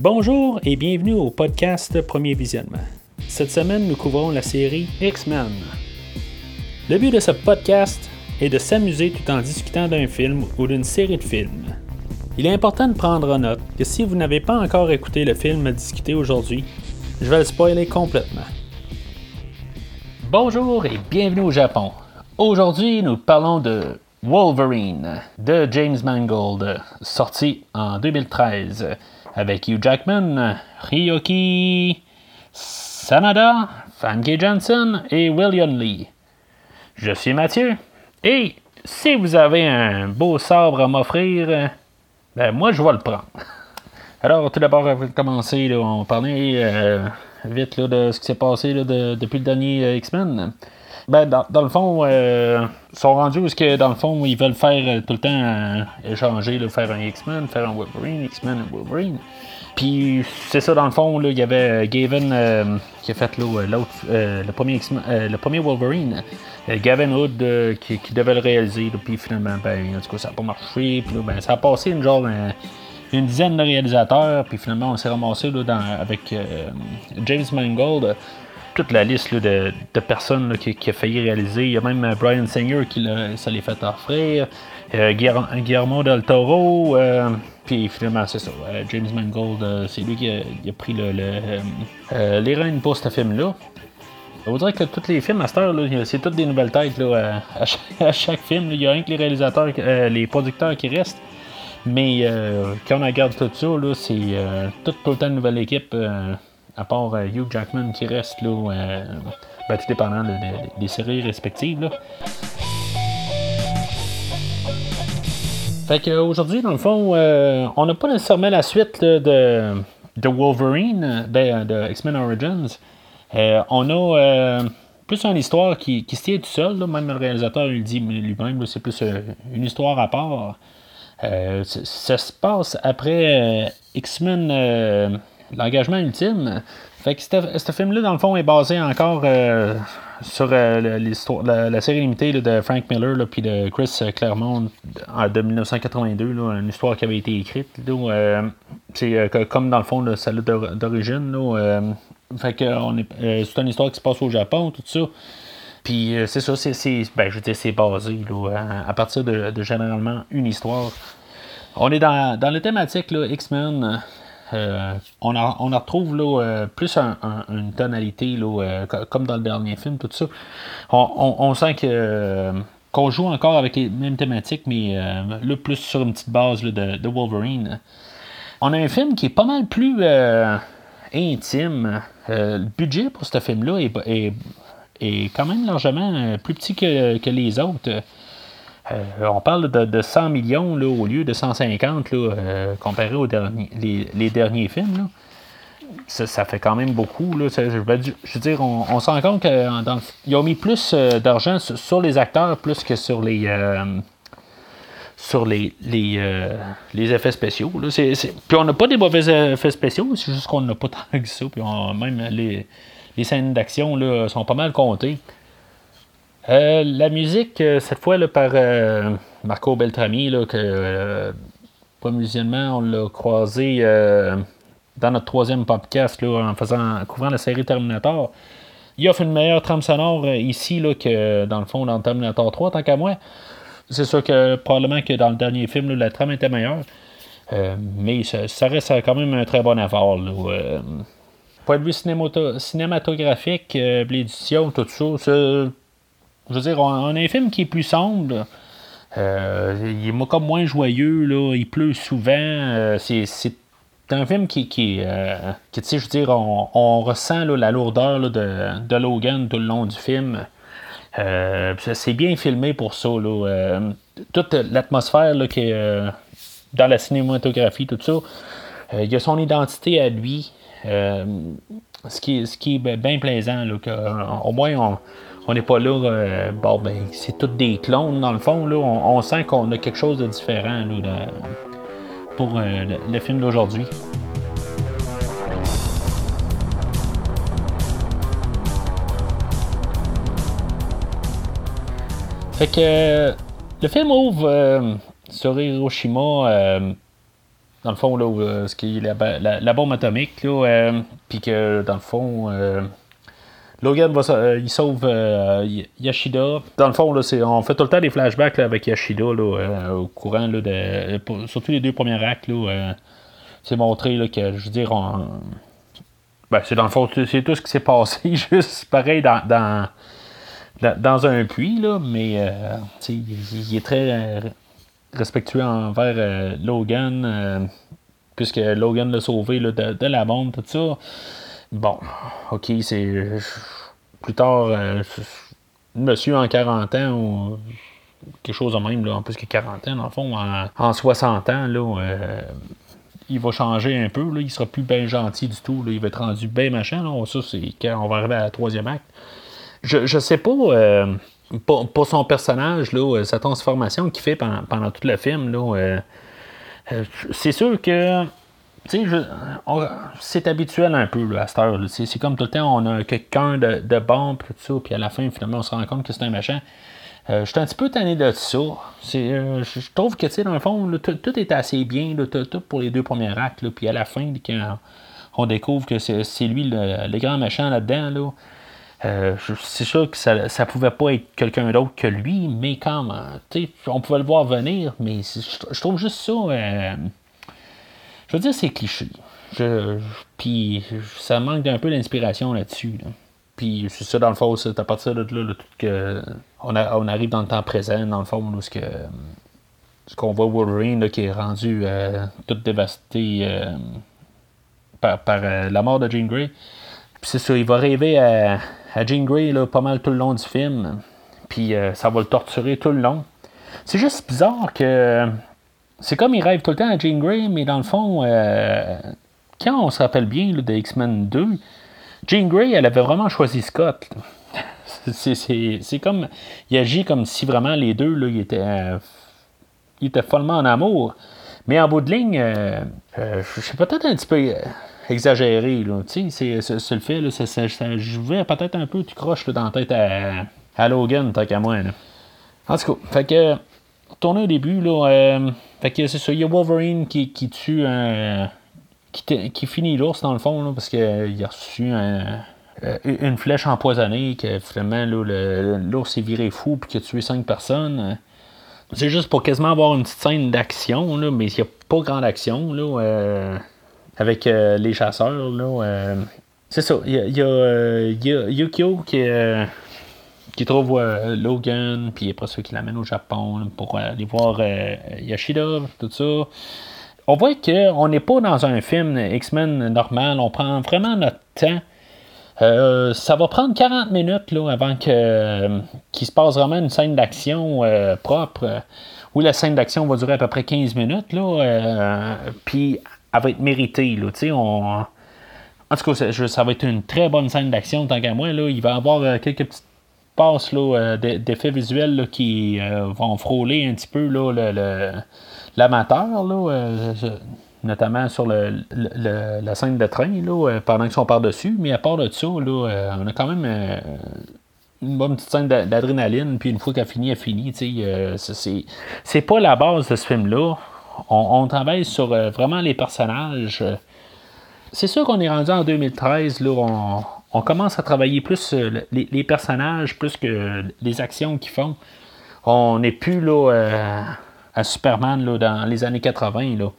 Bonjour et bienvenue au podcast Premier Visionnement. Cette semaine, nous couvrons la série X-Men. Le but de ce podcast est de s'amuser tout en discutant d'un film ou d'une série de films. Il est important de prendre en note que si vous n'avez pas encore écouté le film à discuter aujourd'hui, je vais le spoiler complètement. Bonjour et bienvenue au Japon. Aujourd'hui, nous parlons de Wolverine de James Mangold, sorti en 2013 avec Hugh Jackman, Ryoki Sanada, Famke Johnson et William Lee. Je suis Mathieu et si vous avez un beau sabre à m'offrir, ben moi je vais le prendre. Alors tout d'abord, avant de commencer, on parler euh, vite de ce qui s'est passé depuis le dernier euh, X-Men. Ben, dans, le fond, euh, ils sont rendus où que, dans le fond, ils veulent faire euh, tout le temps euh, échanger, faire un X-Men, faire un Wolverine, X-Men Wolverine. Puis c'est ça, dans le fond, il y avait Gavin qui a fait le, premier le premier Wolverine. Gavin Hood qui, devait le réaliser. puis finalement, ben, en tout cas, ça n'a pas marché. Puis ben, ça a passé une genre une dizaine de réalisateurs. Puis finalement, on s'est ramassé là, avec James Mangold toute la liste de, personnes qui, a failli réaliser. Il y a même euh, Brian Singer qui les fait offrir. Euh, Guillermo del Toro. Euh, puis finalement, c'est ça. James Mangold, c'est lui qui a, pris le, les rênes pour ce film-là. On dire que tous les films à cette heure, c'est toutes des nouvelles têtes à, chaque, film. Il y a rien que les réalisateurs, les producteurs qui restent. Mais quand on regarde tout ça, c'est tout, tout le temps une nouvelle équipe à part euh, Hugh Jackman qui reste là, euh, ben, tout dépendant des séries respectives. Là. Fait dans le fond, euh, on n'a pas nécessairement la suite de, de Wolverine, ben, de X-Men Origins. on a plus une histoire qui, qui se tient tout seul, même le réalisateur il dit lui-même, c'est plus une histoire à part. ça se passe après X-Men l'engagement ultime. Fait que ce film-là, dans le fond, est basé encore euh, sur euh, l'histoire, la, série limitée de Frank Miller puis de Chris Claremont de, 1982, une histoire qui avait été écrite. c'est euh, comme dans le fond, celle d'origine. fait que c'est une histoire qui se passe au Japon, tout ça. Puis c'est ça, c'est, ben, je c'est basé à, partir de, généralement une histoire. On est dans, dans la thématique X-Men. Euh, on, en, retrouve euh, plus une tonalité, euh, comme dans le dernier film, tout ça. On, sent qu'on joue encore avec les mêmes thématiques, mais plus sur une petite base de, Wolverine. On a un film qui est pas mal plus intime. le budget pour ce film-là est, quand même largement plus petit que les autres. Euh, on parle de, 100 millions là, au lieu de 150 là, euh, comparé aux derniers, les, derniers films. Ça, fait quand même beaucoup. Là. Je, veux dire, on, se rend compte qu'ils ont mis plus euh, d'argent sur, les acteurs plus que sur les sur les, les, effets spéciaux. Puis on n'a pas des mauvais effets spéciaux, c'est juste qu'on n'a pas tant que ça. Puis même les, les scènes d'action sont pas mal comptées. Euh, la musique, euh, cette fois, par euh, Marco Beltrami, là, que pas musulman, on l'a croisé dans notre troisième podcast là, en faisant couvrant la série Terminator. Il offre une meilleure trame sonore ici là, que dans le fond dans Terminator 3, tant qu'à moi. C'est sûr que probablement que dans le dernier film, la trame était meilleure. mais ça, reste quand même un très bon effort. point de vue cinématographique, l'édition, tout ça, je veux dire, on, a un film qui est plus sombre. Euh, il est comme moins joyeux, là. il pleut souvent. Euh, c'est, un film qui, qui, euh, tu sais, je veux dire, on, ressent la lourdeur de, Logan tout le long du film. c'est bien filmé pour ça. toute l'atmosphère qui dans la cinématographie, tout ça, il a son identité à lui. ce, qui, ce qui est bien plaisant. Là, au moins, on, on n'est pas là, euh, bon, ben, c'est tous des clones dans le fond. Là. On, sent qu'on a quelque chose de différent pour euh, le, film d'aujourd'hui. Fait que le film ouvre sur Hiroshima. dans le fond, là, ce qui est la, bombe atomique, puis que, dans le fond, Logan va, il sauve Yashida. Dans le fond, là, on fait tout le temps des flashbacks avec Yashida là, au courant là, de, surtout les deux premiers actes. C'est montré là, que, je veux dire, ben, c'est dans le fond, c'est tout ce qui s'est passé, juste pareil dans, dans, dans un puits, là, mais euh, il, est très euh, respectueux envers euh, Logan, puisque Logan l'a sauvé là, de, la bombe, tout ça. Bon, ok, c'est plus tard, monsieur en 40 ans ou quelque chose de même, en plus que 40 ans, le fond, en, 60 ans, là, il va changer un peu. Là, il sera plus bien gentil du tout. Il va être rendu bien machin. Là. Ça, c'est quand on va arriver à la troisième acte. Je, je sais pas. Euh, pour, son personnage, euh, sa transformation qu'il fait pendant, tout le film, là, euh, c'est sûr que c'est habituel un peu là, à cette heure. C'est comme tout le temps, on a quelqu'un de, de bon, tout ça, puis à la fin, finalement, on se rend compte que c'est un machin. Euh, je suis un petit peu tanné de ça. Euh, je trouve que, tu dans le fond, tout, est assez bien, tout, pour les deux premiers actes. puis à la fin, quand on découvre que c'est lui le, grand méchant là-dedans, euh, c'est sûr que ça, ne pouvait pas être quelqu'un d'autre que lui, mais quand même, on pouvait le voir venir, mais je, trouve juste ça. Je veux dire, c'est cliché. puis ça manque d'un peu d'inspiration là-dessus. Là. Puis c'est ça, dans le fond, c'est à partir de là, que on, arrive dans le temps présent, dans le fond, où ce qu'on voit Wolverine qui est rendu euh, tout dévasté euh, par, euh, la mort de Jean Grey. Puis c'est ça, il va rêver à, à Jean Grey là, pas mal tout le long du film. Puis ça va le torturer tout le long. C'est juste bizarre que. C'est comme il rêve tout le temps à Jean Grey, mais dans le fond, quand on se rappelle bien de X-Men 2, Jean Grey, elle avait vraiment choisi Scott. C'est comme. Il agit comme si vraiment les deux, là, ils étaient, euh, étaient follement en amour. Mais en bout de ligne, euh, euh, je suis peut-être un petit peu exagéré. C'est le fait, ça, ça, jouait peut-être un peu, tu croches dans la tête à, Logan, tant qu'à moi. En tout cas, fait que. Tourner au début, là. fait que c'est ça, il y a Wolverine qui, qui tue un qui, finit l'ours dans le fond, parce qu'il a reçu euh, une flèche empoisonnée, que finalement l'ours est viré fou puis qu'il a tué cinq personnes. C'est juste pour quasiment avoir une petite scène d'action, mais il n'y a pas grande action là, euh, avec euh, les chasseurs. Là, c'est ça. Il y a, Yukio qui, qui trouve Logan, puis après ça, qui l'amène au Japon pour aller voir Yashida, tout ça on voit qu'on n'est pas dans un film X-Men normal, on prend vraiment notre temps. Euh, ça va prendre 40 minutes là, avant euh, qu'il se passe vraiment une scène d'action euh, propre. où la scène d'action va durer à peu près 15 minutes. Puis elle va être méritée. Là, en tout cas, ça, va être une très bonne scène d'action tant qu'à moi. Là. Il va y avoir quelques petites passes d'effets visuels qui vont frôler un petit peu là, le l'amateur, là, euh, notamment sur le, la scène de train, là, euh, pendant qu'ils sont par-dessus. Mais à part de ça, là, euh, on a quand même une bonne petite scène d'adrénaline. Puis une fois qu'elle finit, elle finit. c'est, c'est pas la base de ce film-là. On, travaille sur vraiment les personnages. C'est sûr qu'on est rendu en 2013, là, on, on commence à travailler plus les, les, personnages, plus que les actions qu'ils font. On n'est plus là à Superman là, dans les années 80. Là.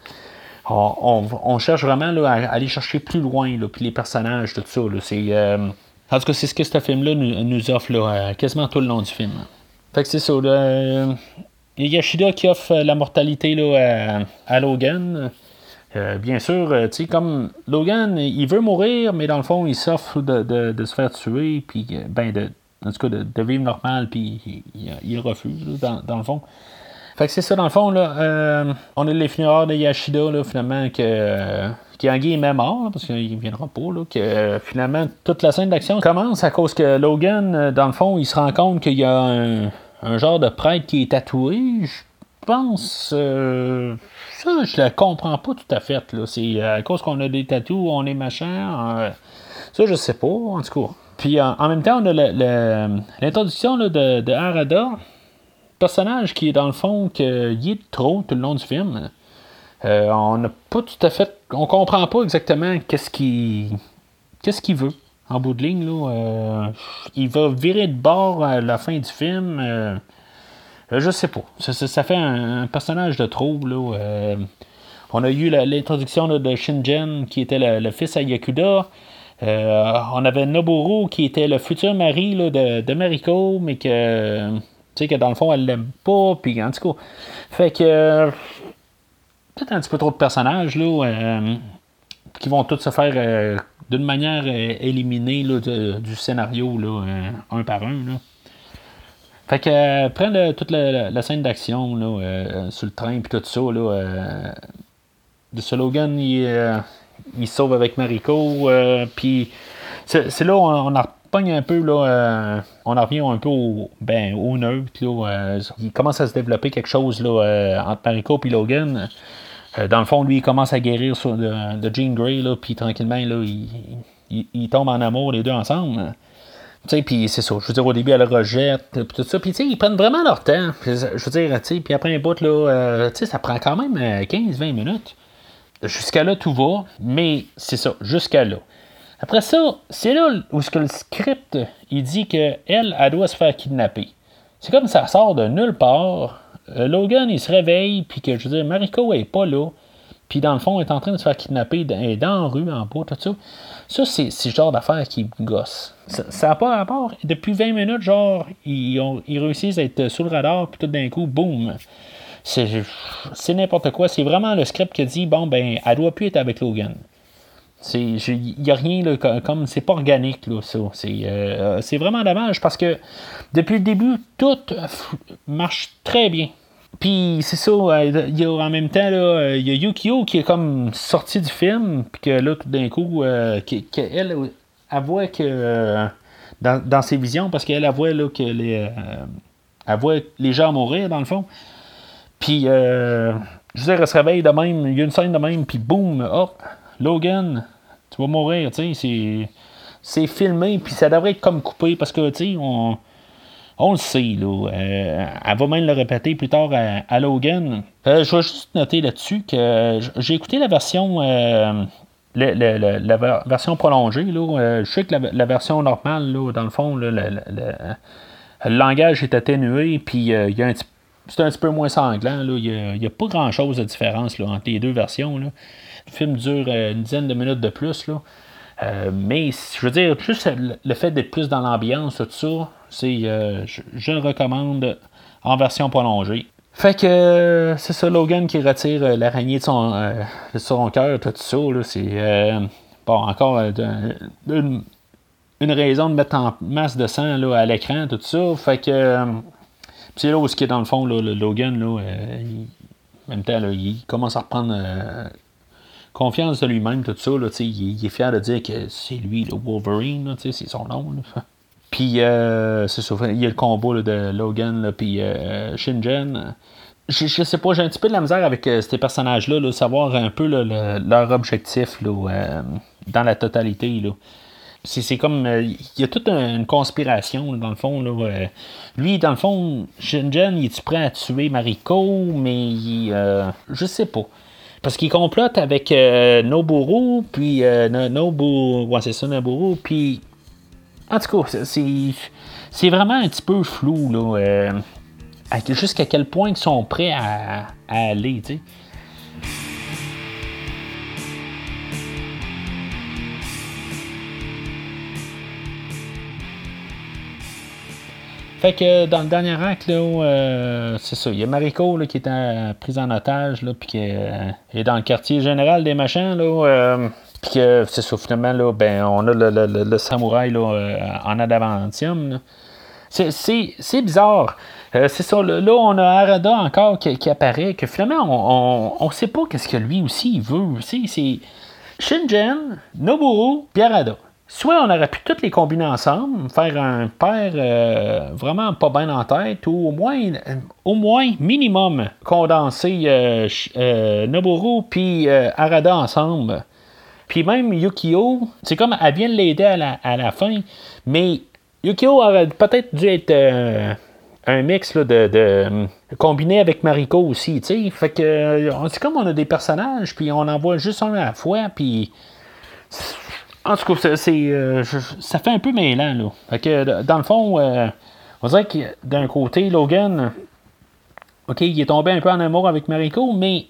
On, cherche vraiment là, à aller chercher plus loin, là, puis les personnages, tout ça. C'est, euh, en tout cas, c'est ce que ce film-là nous, offre là, euh, quasiment tout le long du film. Fait que c'est ça. Là, euh, il y a Yashida qui offre la mortalité là, à, Logan. Bien sûr, tu sais, comme Logan, il veut mourir, mais dans le fond, il s'offre de, se faire tuer, puis ben de, en tout cas de, vivre normal, puis il, refuse, dans, dans, le fond. Fait que c'est ça, dans le fond, là, euh, on a les funérailles de Yashida, là, finalement, que, en est mort, parce qu'il ne viendra pas, là, que finalement, toute la scène d'action commence à cause que Logan, euh, dans le fond, il se rend compte qu'il y a un, genre de prêtre qui est tatoué. Je pense. Euh, ça, je le comprends pas tout à fait. Là. C'est à cause qu'on a des tatous, on est machin. ça, je sais pas, en tout cas. Puis en, même temps, on a l'introduction de, de Arada personnage qui est dans le fond qu'il est trop tout le long du film. on n'a pas tout à fait. On comprend pas exactement qu'est-ce qu'il qu'est-ce qu'il veut en bout de ligne. Là, il va virer de bord à la fin du film. Je sais pas. Ça, fait un, personnage de trouble. on a eu l'introduction de Shinjen, qui était le, fils à Yakuda. on avait Noboru, qui était le futur mari de, Mariko, mais que que dans le fond, elle l'aime pas, puis en tout cas. Fait que. peut-être un petit peu trop de personnages, là, euh, qui vont tous se faire euh, d'une manière euh, éliminée là, du scénario, là, un par un. Là. Fait que, prendre toute la, scène d'action, là, sur le train, puis tout ça, là. de ce Logan, il, il sauve avec Mariko, puis c'est là où on, a pogne un peu, là, euh, on en revient un peu au, ben, au neutre. Là, euh, il commence à se développer quelque chose là, euh, entre Mariko et Logan. dans le fond, lui, il commence à guérir sur, de, Jean Grey, puis tranquillement, là, il, il, tombe en amour les deux ensemble. Puis c'est ça, je veux dire, au début, elle le rejette, puis tout ça. Puis, ils prennent vraiment leur temps. je veux dire, tu puis après un bout, là, sais, ça prend quand même 15-20 minutes. Jusqu'à là, tout va, mais c'est ça, jusqu'à là. Après ça, c'est là où ce que le script il dit qu'elle, elle, elle doit se faire kidnapper. C'est comme ça sort de nulle part. Euh, Logan, il se réveille, puis que, je veux dire, Mariko est pas là. Puis dans le fond, elle est en train de se faire kidnapper, dans la rue, en bas, tout ça. Ça, c'est, le genre d'affaire qui gosse. Ça n'a pas rapport. Depuis 20 minutes, genre, ils, ont, ils réussissent à être sous le radar, puis tout d'un coup, boum. C'est, n'importe quoi. C'est vraiment le script qui dit, bon, ben, elle doit plus être avec Logan. Il n'y a rien là, comme. C'est pas organique, là, ça. Euh, c'est vraiment dommage parce que depuis le début, tout marche très bien. Puis c'est ça, euh, il y a, en même temps, là, il y a Yukio qui est comme sorti du film, puis que là, tout d'un coup, euh, qu'elle elle voit que. dans, ses visions, parce qu'elle voit là, que les. les gens mourir, dans le fond. Puis, je veux dire, elle se réveille de même, il y a une scène de même, puis boum, hop, Logan, tu vas mourir, tu sais, c'est filmé, puis ça devrait être comme coupé, parce que, tu sais, on, on le sait, là. Euh, elle va même le répéter plus tard à, Logan. Euh, je vais juste noter là-dessus que j'ai écouté la version... Euh, la version prolongée, je sais que la, version normale, dans le fond, le, langage est atténué, puis il y a un c'est un petit peu moins sanglant. Il n'y a, pas grand-chose de différence entre les deux versions. Le film dure une dizaine de minutes de plus. Mais je veux dire, juste le fait d'être plus dans l'ambiance, tout ça, c'est, euh, je, le recommande en version prolongée. Fait que c'est ça, Logan qui retire l'araignée de son, son cœur, tout ça. c'est encore une, raison de mettre en masse de sang là, à l'écran, tout ça. Fait que c'est là où ce qui est dans le fond, le Logan, là, en même temps, il commence à reprendre confiance de lui-même, tout ça. Là, il, est fier de dire que c'est lui, le Wolverine, c'est son nom. Puis, euh, c'est il y a le combo de Logan, puis euh, Shinjen. Je, je, sais pas, j'ai un petit peu de la misère avec euh, ces personnages-là, là, savoir un peu leur objectif là, dans la totalité. C'est, comme. Il y a toute une conspiration, dans le fond. Lui, dans le fond, Shinjen, il est prêt à tuer Mariko, mais je sais pas. Parce qu'il complote avec euh, Noburu, puis euh, Nobu. Ouais, c'est ça, Noburu, puis. En tout cas, c'est vraiment un petit peu flou, là. Euh, jusqu'à quel point ils sont prêts à, aller, tu sais. Fait que dans le dernier acte, euh, c'est ça, il y a Mariko là, qui est prise en otage, là, puis qui euh, est dans le quartier général des machins, là. Euh, puis que c'est ça, finalement, là, ben, on a le, le, le, samouraï là, en adamantium. C'est bizarre. c'est ça, là, on a Arada encore qui, apparaît, que finalement, on ne sait pas qu'est-ce que lui aussi veut. C'est Shinjen, Noburu, puis Arada soit on aurait pu toutes les combiner ensemble, faire un père euh, vraiment pas bien en tête, ou au moins, au moins minimum, condenser euh, euh, Noboru puis Arada ensemble. Puis même Yukio, c'est comme elle vient de l'aider à la, fin, mais Yukio aurait peut-être dû être un mix de, de, combiné avec Mariko aussi, tu sais. Fait que c'est comme on a des personnages, puis on en voit juste un à la fois, puis en tout cas, c'est, ça fait un peu mêlant, là. Fait que dans le fond, on dirait que d'un côté, Logan, OK, il est tombé un peu en amour avec Mariko, mais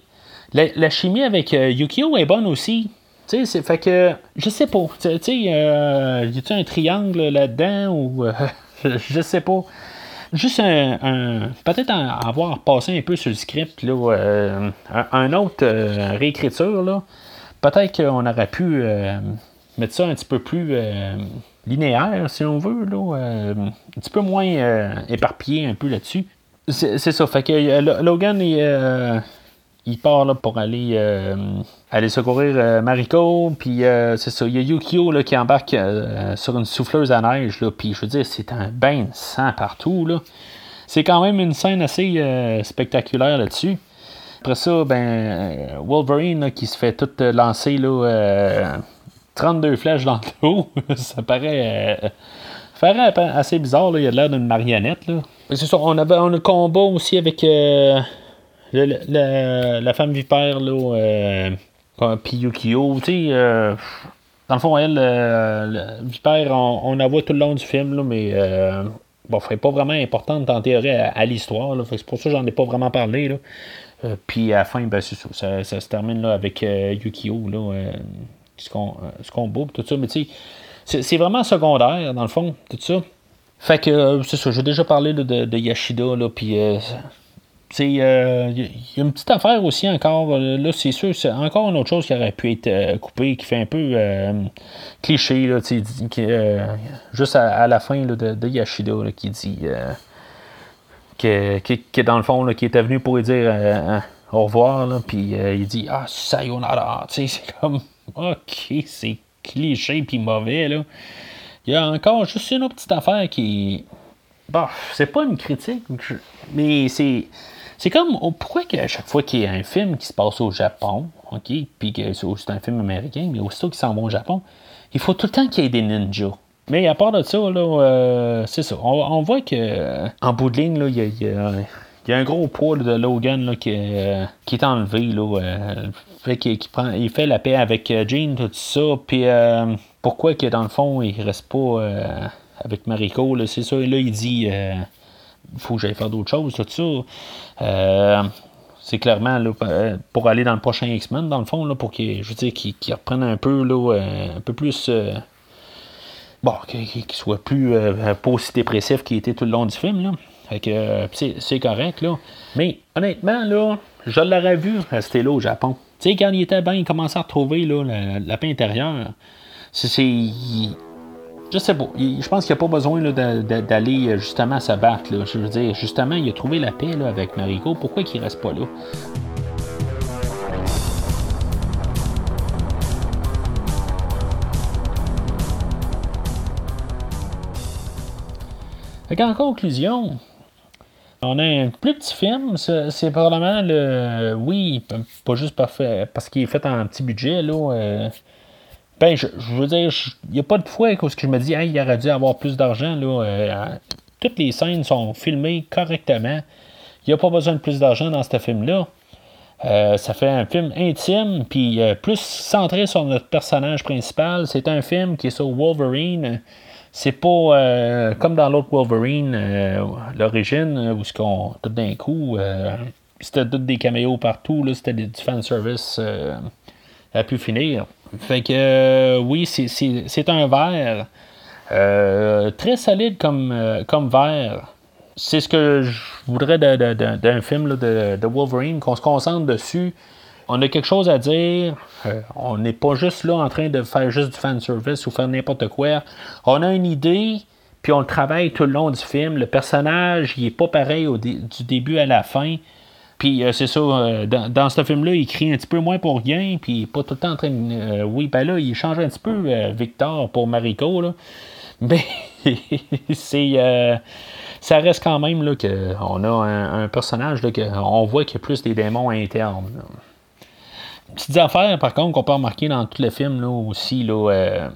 la, chimie avec Yukio est bonne aussi. Tu sais, c'est fait que je sais pas. Tu sais, euh, y a un triangle là-dedans ou je sais pas. Juste un, peut-être avoir passé un peu sur le script, là, euh, un, autre euh, réécriture, là. Peut-être qu'on aurait pu euh, mettre ça un petit peu plus linéaire, si on veut, là, un petit peu moins éparpillé un peu là-dessus. C'est ça, fait que Logan est il part là, pour aller, euh, aller secourir euh, Mariko. Puis euh, c'est ça, il y a Yukio là, qui embarque sur une souffleuse à neige. Puis je veux dire, c'est un bain de sang partout. Là. C'est quand même une scène assez spectaculaire là-dessus. Après ça, ben, Wolverine qui se fait tout lancer là, 32 flèches dans le dos. ça paraît, assez bizarre. Là. Il a l'air d'une marionnette. Là. C'est ça, on avait un combat aussi avec la, femme vipère, là, euh, puis Yukio, tu sais, euh, dans le fond, elle, euh, vipère, on, la voit tout le long du film, là, mais euh, bon, elle n'est pas vraiment importante en théorie à, l'histoire, c'est pour ça que j'en ai pas vraiment parlé, là. Euh, puis à la fin, ben, ça, ça, se termine là, avec Yukio, là, ce qu'on qu'on tout ça, mais tu sais, c'est vraiment secondaire, dans le fond, tout ça. Fait que, c'est ça, j'ai déjà parlé de, de, Yashida, là, puis il euh, y a une petite affaire aussi encore. Euh, là, c'est sûr, c'est encore une autre chose qui aurait pu être euh, coupée, qui fait un peu cliché, là, juste à, la fin de, de, Yashida, qui dit que, dans le fond, qui était venu pour lui dire au revoir, puis il dit Ah, sayonara. C'est comme Ok, c'est cliché puis mauvais. Là. Il y a encore juste une autre petite affaire qui. Bon, c'est pas une critique, mais c'est c'est comme, pourquoi qu'à chaque fois qu'il y a un film qui se passe au Japon, OK, puis que c'est un film américain, mais aussitôt qu'il s'en va au Japon, il faut tout le temps qu'il y ait des ninjas. Mais à part de ça, là, euh, c'est ça. On, voit que euh, en bout de ligne, il y a, un gros poids de Logan là, qui, euh, est enlevé. Là, fait qu'il, prend, il fait la paix avec Jean, tout ça. Puis pourquoi que dans le fond, il reste pas avec Mariko, c'est ça. Là, il dit faut que j'aille faire d'autres choses, tout ça. Euh, c'est clairement là, euh, pour aller dans le prochain X-Men, dans le fond, là, pour qu'il, je veux dire, qu'il, reprenne un peu, là, euh, un peu plus. bon, qu'il, soit plus pas aussi dépressif qu'il était tout le long du film. Là. Fait que, c'est, correct, là. Mais honnêtement, là, je l'aurais vu rester là au Japon. Tu sais, quand il était bien, il commençait à retrouver là, la, paix intérieure. C'est, je sais pas. Je pense qu'il n'y a pas besoin d'aller euh, justement se battre. Je veux dire, justement, il a trouvé la paix avec Mariko. Pourquoi il reste pas là? en conclusion, on a un plus petit film. C'est probablement le. Oui, pas juste parce qu'il est fait en petit budget. Là, euh, ben, je, veux dire, il n'y a pas de fois où je me dis, hey, il aurait dû avoir plus d'argent. Là, euh, toutes les scènes sont filmées correctement. Il n'y a pas besoin de plus d'argent dans ce film-là. Euh, ça fait un film intime, puis euh, plus centré sur notre personnage principal. C'est un film qui est sur Wolverine. C'est pas comme dans l'autre Wolverine, l'origine, où ce qu'on tout d'un coup, c'était tout des caméos partout, c'était du fan service a pu finir. Fait que euh, oui, c'est un verre euh, très solide comme, euh, comme verre. C'est ce que je voudrais d'un film de, Wolverine, qu'on se concentre dessus. On a quelque chose à dire. on n'est pas juste là en train de faire juste du fan service ou faire n'importe quoi. On a une idée, puis on le travaille tout le long du film. Le personnage, il est pas pareil du début à la fin. Puis euh, c'est ça, euh, dans, ce film-là, il crie un petit peu moins pour rien, puis pas tout le temps en train de. Euh, oui, ben là, il change un petit peu Victor pour Mariko, là. Mais c'est. ça reste quand même là, qu'on a un, personnage là, on voit qu'il y a plus des démons internes. Petites affaires, par contre, qu'on peut remarquer dans tous les films là, aussi. Là, euh,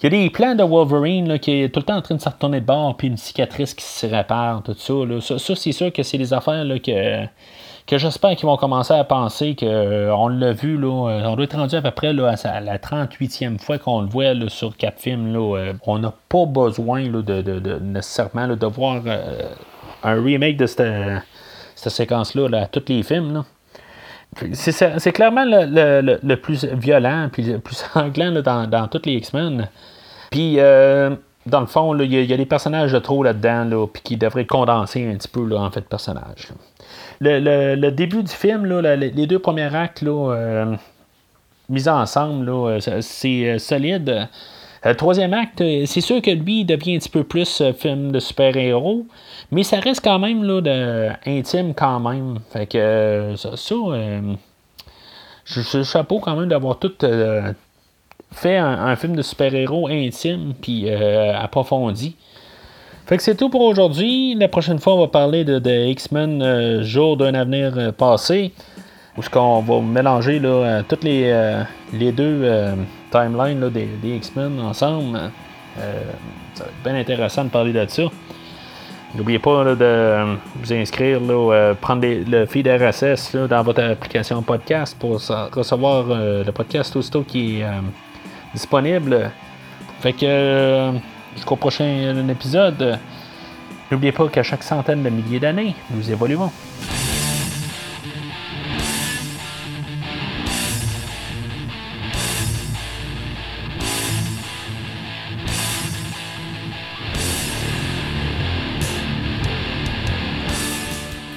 il y a des plans de Wolverine là, qui est tout le temps en train de se retourner de bord, puis une cicatrice qui se répare, tout ça. Là. Ça, c'est sûr que c'est des affaires là, que que j'espère qu'ils vont commencer à penser qu'on euh, l'a vu, là, euh, on doit être rendu à peu près là, à la 38e fois qu'on le voit là, sur Capfilm. Là, on n'a pas besoin là, de, de, de, nécessairement de voir un remake de cette, cette séquence-là à tous les films. Là. C'est, clairement le, le, le, plus violent puis le plus sanglant dans, dans tous les X-Men. Puis, dans le fond, il y, a des personnages de trop là-dedans, là, puis qui devraient condenser un petit peu, là, en fait, personnages le, début du film, les deux premiers actes euh, mis ensemble, euh, c'est euh, solide. Le troisième acte, c'est sûr que lui, il devient un petit peu plus film de super-héros, mais ça reste quand même là, de, intime quand même. Fait que ça, je, suis chapeau quand même d'avoir tout fait un, film de super-héros intime puis approfondi. Fait que c'est tout pour aujourd'hui. La prochaine fois, on va parler de, X-Men euh, Jour d'un avenir euh, passé. Où ce qu'on va mélanger là, euh, toutes les, les deux timelines des, X-Men ensemble. ça va être bien intéressant de parler de ça. N'oubliez pas de vous inscrire, là, prendre le feed RSS dans votre application podcast pour recevoir le podcast aussitôt qui est disponible. Fait que jusqu'au prochain épisode. N'oubliez pas qu'à chaque centaine de milliers d'années, nous évoluons.